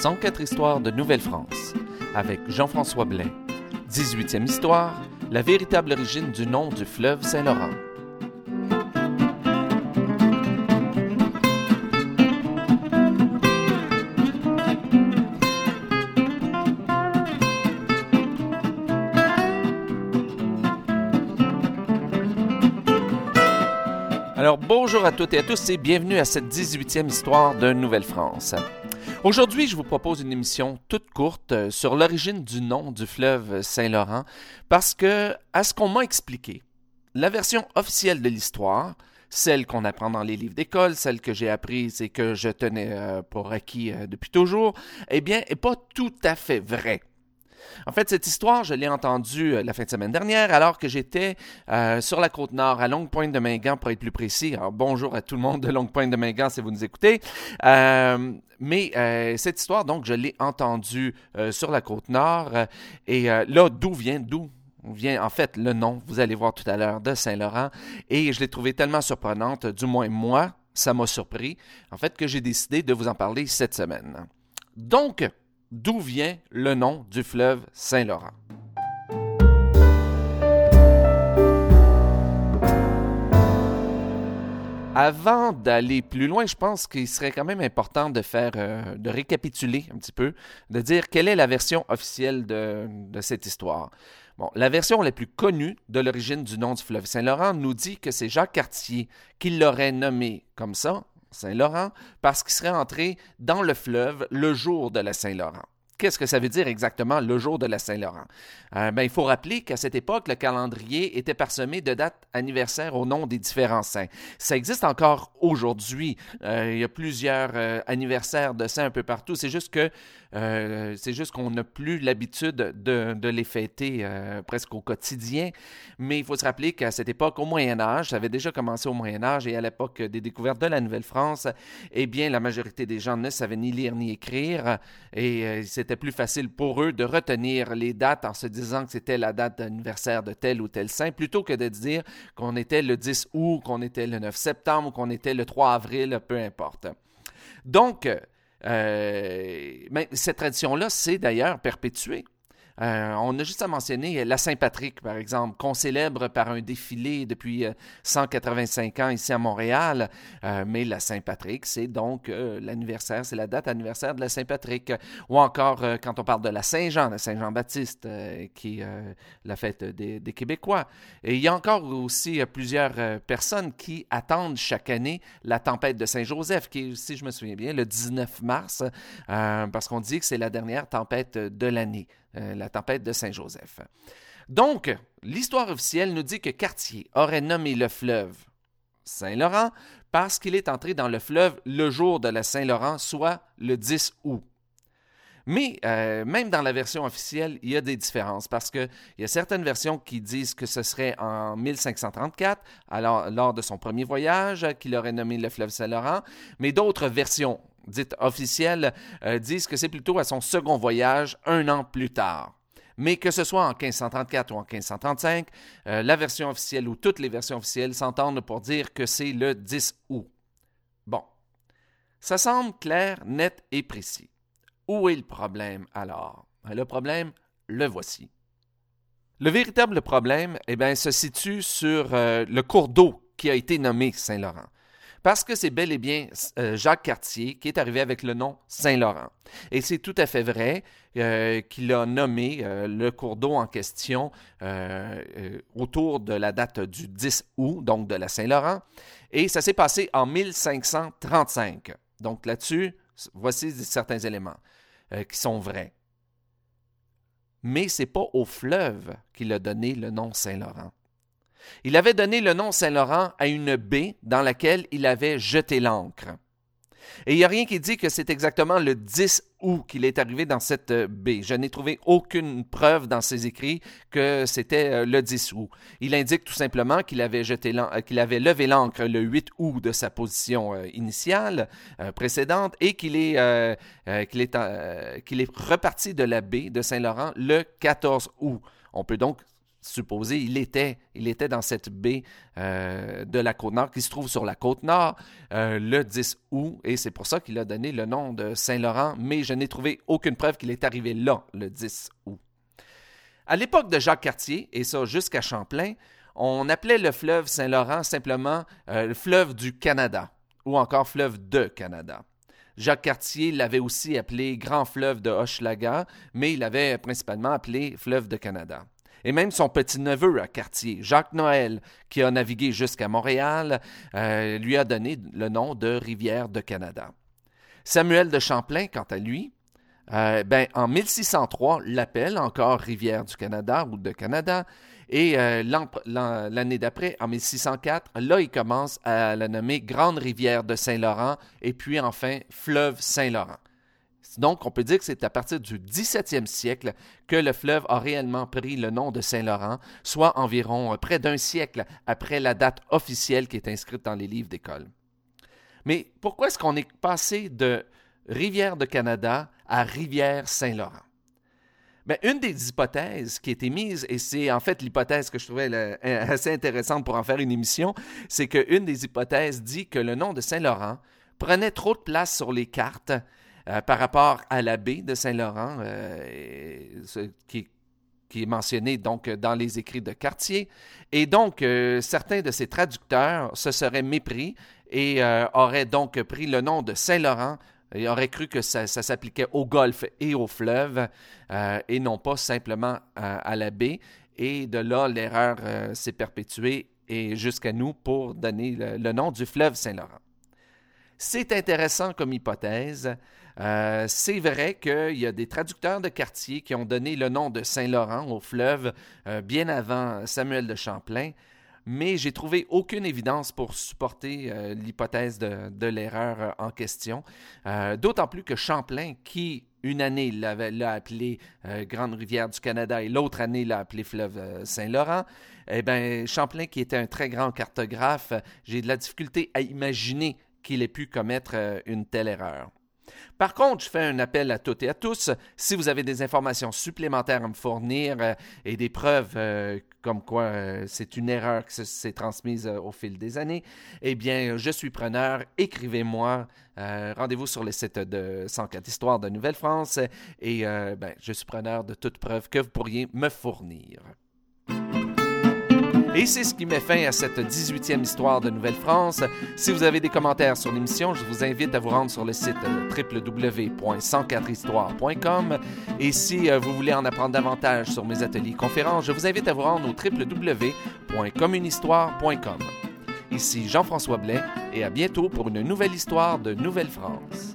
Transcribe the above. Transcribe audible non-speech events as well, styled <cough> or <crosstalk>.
104 histoires de Nouvelle-France avec Jean-François Blais. 18e histoire, la véritable origine du nom du fleuve Saint-Laurent. Alors bonjour à toutes et à tous et bienvenue à cette 18e histoire de Nouvelle-France. Aujourd'hui, je vous propose une émission toute courte euh, sur l'origine du nom du fleuve Saint-Laurent parce que, à ce qu'on m'a expliqué, la version officielle de l'histoire, celle qu'on apprend dans les livres d'école, celle que j'ai apprise et que je tenais euh, pour acquis euh, depuis toujours, eh bien, n'est pas tout à fait vraie. En fait, cette histoire, je l'ai entendue euh, la fin de semaine dernière alors que j'étais euh, sur la côte nord, à Longue Pointe de Mingan pour être plus précis. Alors, bonjour à tout le monde de Longue Pointe de Mingan si vous nous écoutez. Euh, mais cette histoire, donc, je l'ai entendue sur la côte nord. et là, d'où vient, d'où vient en fait le nom, vous allez voir tout à l'heure, de Saint-Laurent. Et je l'ai trouvé tellement surprenante, du moins moi, ça m'a surpris, en fait, que j'ai décidé de vous en parler cette semaine. Donc, d'où vient le nom du fleuve Saint-Laurent? Avant d'aller plus loin, je pense qu'il serait quand même important de faire, euh, de récapituler un petit peu, de dire quelle est la version officielle de, de cette histoire. Bon, la version la plus connue de l'origine du nom du fleuve Saint-Laurent nous dit que c'est Jacques Cartier qui l'aurait nommé comme ça Saint-Laurent parce qu'il serait entré dans le fleuve le jour de la Saint-Laurent. Qu'est-ce que ça veut dire exactement le jour de la Saint-Laurent? Euh, ben, il faut rappeler qu'à cette époque, le calendrier était parsemé de dates anniversaires au nom des différents saints. Ça existe encore aujourd'hui. Euh, il y a plusieurs euh, anniversaires de saints un peu partout. C'est juste que euh, c'est juste qu'on n'a plus l'habitude de, les fêter euh, presque au quotidien. Mais il faut se rappeler qu'à cette époque, au Moyen Âge, ça avait déjà commencé au Moyen Âge et à l'époque des découvertes de la Nouvelle-France, eh bien, la majorité des gens ne savaient ni lire ni écrire et euh, c'était plus facile pour eux de retenir les dates en se disant que c'était la date d'anniversaire de tel ou tel saint plutôt que de dire qu'on était le 10 août, qu'on était le 9 septembre ou qu'on était le 3 avril, peu importe. Donc, euh, mais cette tradition-là s'est d'ailleurs perpétuée. Euh, on a juste à mentionner la Saint-Patrick, par exemple, qu'on célèbre par un défilé depuis 185 euh, ans ici à Montréal. Euh, mais la Saint-Patrick, c'est donc l'anniversaire, c'est la date anniversaire de la Saint-Patrick. Ou encore, quand on parle de la Saint-Jean, la Saint-Jean-Baptiste, qui est la fête des, des, Québécois. Et il y a encore aussi plusieurs personnes qui attendent chaque année la tempête de Saint-Joseph, qui est, si je me souviens bien, le 19 mars, parce qu'on dit que c'est la dernière tempête de l'année. Euh, la tempête de Saint-Joseph. Donc, l'histoire officielle nous dit que Cartier aurait nommé le fleuve Saint-Laurent parce qu'il est entré dans le fleuve le jour de la Saint-Laurent, soit le 10 août. Mais euh, même dans la version officielle, il y a des différences parce qu'il y a certaines versions qui disent que ce serait en 1534, alors, lors de son premier voyage, qu'il aurait nommé le fleuve Saint-Laurent, mais d'autres versions dites officielles, euh, disent que c'est plutôt à son second voyage, un an plus tard. Mais que ce soit en 1534 ou en 1535, euh, la version officielle ou toutes les versions officielles s'entendent pour dire que c'est le 10 août. Bon, ça semble clair, net et précis. Où est le problème alors? Le problème, le voici. Le véritable problème eh bien, se situe sur euh, le cours d'eau qui a été nommé Saint-Laurent parce que c'est bel et bien euh, Jacques Cartier qui est arrivé avec le nom Saint-Laurent. Et c'est tout à fait vrai euh, qu'il a nommé euh, le cours d'eau en question autour de la date du 10 août, donc de la Saint-Laurent. Et ça s'est passé en 1535. Donc là-dessus, voici certains éléments qui sont vrais. Mais c'est pas au fleuve qu'il a donné le nom Saint-Laurent. Il avait donné le nom Saint-Laurent à une baie dans laquelle il avait jeté l'ancre. Et il n'y a rien qui dit que c'est exactement le 10 août qu'il est arrivé dans cette baie. Je n'ai trouvé aucune preuve dans ses écrits que c'était euh, le 10 août. Il indique tout simplement qu'il avait, euh, levé l'ancre le 8 août de sa position euh, initiale, précédente, et qu'il est, qu'il est, qu'il est reparti de la baie de Saint-Laurent le 14 août. On peut donc supposé, il était, dans cette baie euh, de la côte nord qui se trouve sur la côte nord euh, le 10 août et c'est pour ça qu'il a donné le nom de Saint-Laurent, mais je n'ai trouvé aucune preuve qu'il est arrivé là le 10 août. À l'époque de Jacques Cartier, et ça jusqu'à Champlain, on appelait le fleuve Saint-Laurent simplement euh, le fleuve du Canada ou encore fleuve de Canada. Jacques Cartier l'avait aussi appelé Grand fleuve de Hochelaga, mais il l'avait principalement appelé fleuve de Canada. Et même son petit-neveu à Cartier, Jacques Noël, qui a navigué jusqu'à Montréal, euh, lui a donné le nom de rivière de Canada. Samuel de Champlain, quant à lui, euh, ben, en 1603, l'appelle encore rivière du Canada ou de Canada, et euh, l'année d'après, en 1604, là, il commence à la nommer Grande rivière de Saint-Laurent et puis enfin fleuve Saint-Laurent. Donc, on peut dire que c'est à partir du 17e siècle que le fleuve a réellement pris le nom de Saint-Laurent, soit environ euh, près d'un siècle après la date officielle qui est inscrite dans les livres d'école. Mais pourquoi est-ce qu'on est passé de rivière de Canada à rivière Saint-Laurent? Bien, une des hypothèses qui a été mise, et c'est en fait l'hypothèse que je trouvais <laughs> assez intéressante pour en faire une émission, c'est qu'une des hypothèses dit que le nom de Saint-Laurent prenait trop de place sur les cartes euh, par rapport à la baie de Saint-Laurent, euh, qui, est mentionné donc dans les écrits de Cartier. Et donc, euh, certains de ces traducteurs se seraient mépris et auraient donc pris le nom de Saint-Laurent il aurait cru que ça, s'appliquait au golfe et au fleuve et non pas simplement à, la baie. Et de là, l'erreur s'est perpétuée et jusqu'à nous pour donner le nom du fleuve Saint-Laurent. C'est intéressant comme hypothèse. Euh, c'est vrai qu'il y a des traducteurs de quartier qui ont donné le nom de Saint-Laurent au fleuve euh, bien avant Samuel de Champlain, mais j'ai trouvé aucune évidence pour supporter euh, l'hypothèse de, l'erreur en question. D'autant plus que Champlain, qui une année l'a appelé Grande Rivière du Canada et l'autre année l'a appelé fleuve Saint-Laurent, eh bien, Champlain, qui était un très grand cartographe, j'ai de la difficulté à imaginer qu'il ait pu commettre une telle erreur. Par contre, je fais un appel à toutes et à tous. Si vous avez des informations supplémentaires à me fournir euh, et des preuves euh, comme quoi euh, c'est une erreur qui s'est transmise au fil des années, eh bien, je suis preneur. Écrivez-moi. Rendez-vous sur le site de 104 Histoire de Nouvelle-France et ben, je suis preneur de toute preuve que vous pourriez me fournir. Et c'est ce qui met fin à cette 18e histoire de Nouvelle-France. Si vous avez des commentaires sur l'émission, je vous invite à vous rendre sur le site www.104histoire.com. Et si euh, vous voulez en apprendre davantage sur mes ateliers conférences, je vous invite à vous rendre au www.communhistoire.com. Ici Jean-François Blais et à bientôt pour une nouvelle histoire de Nouvelle-France.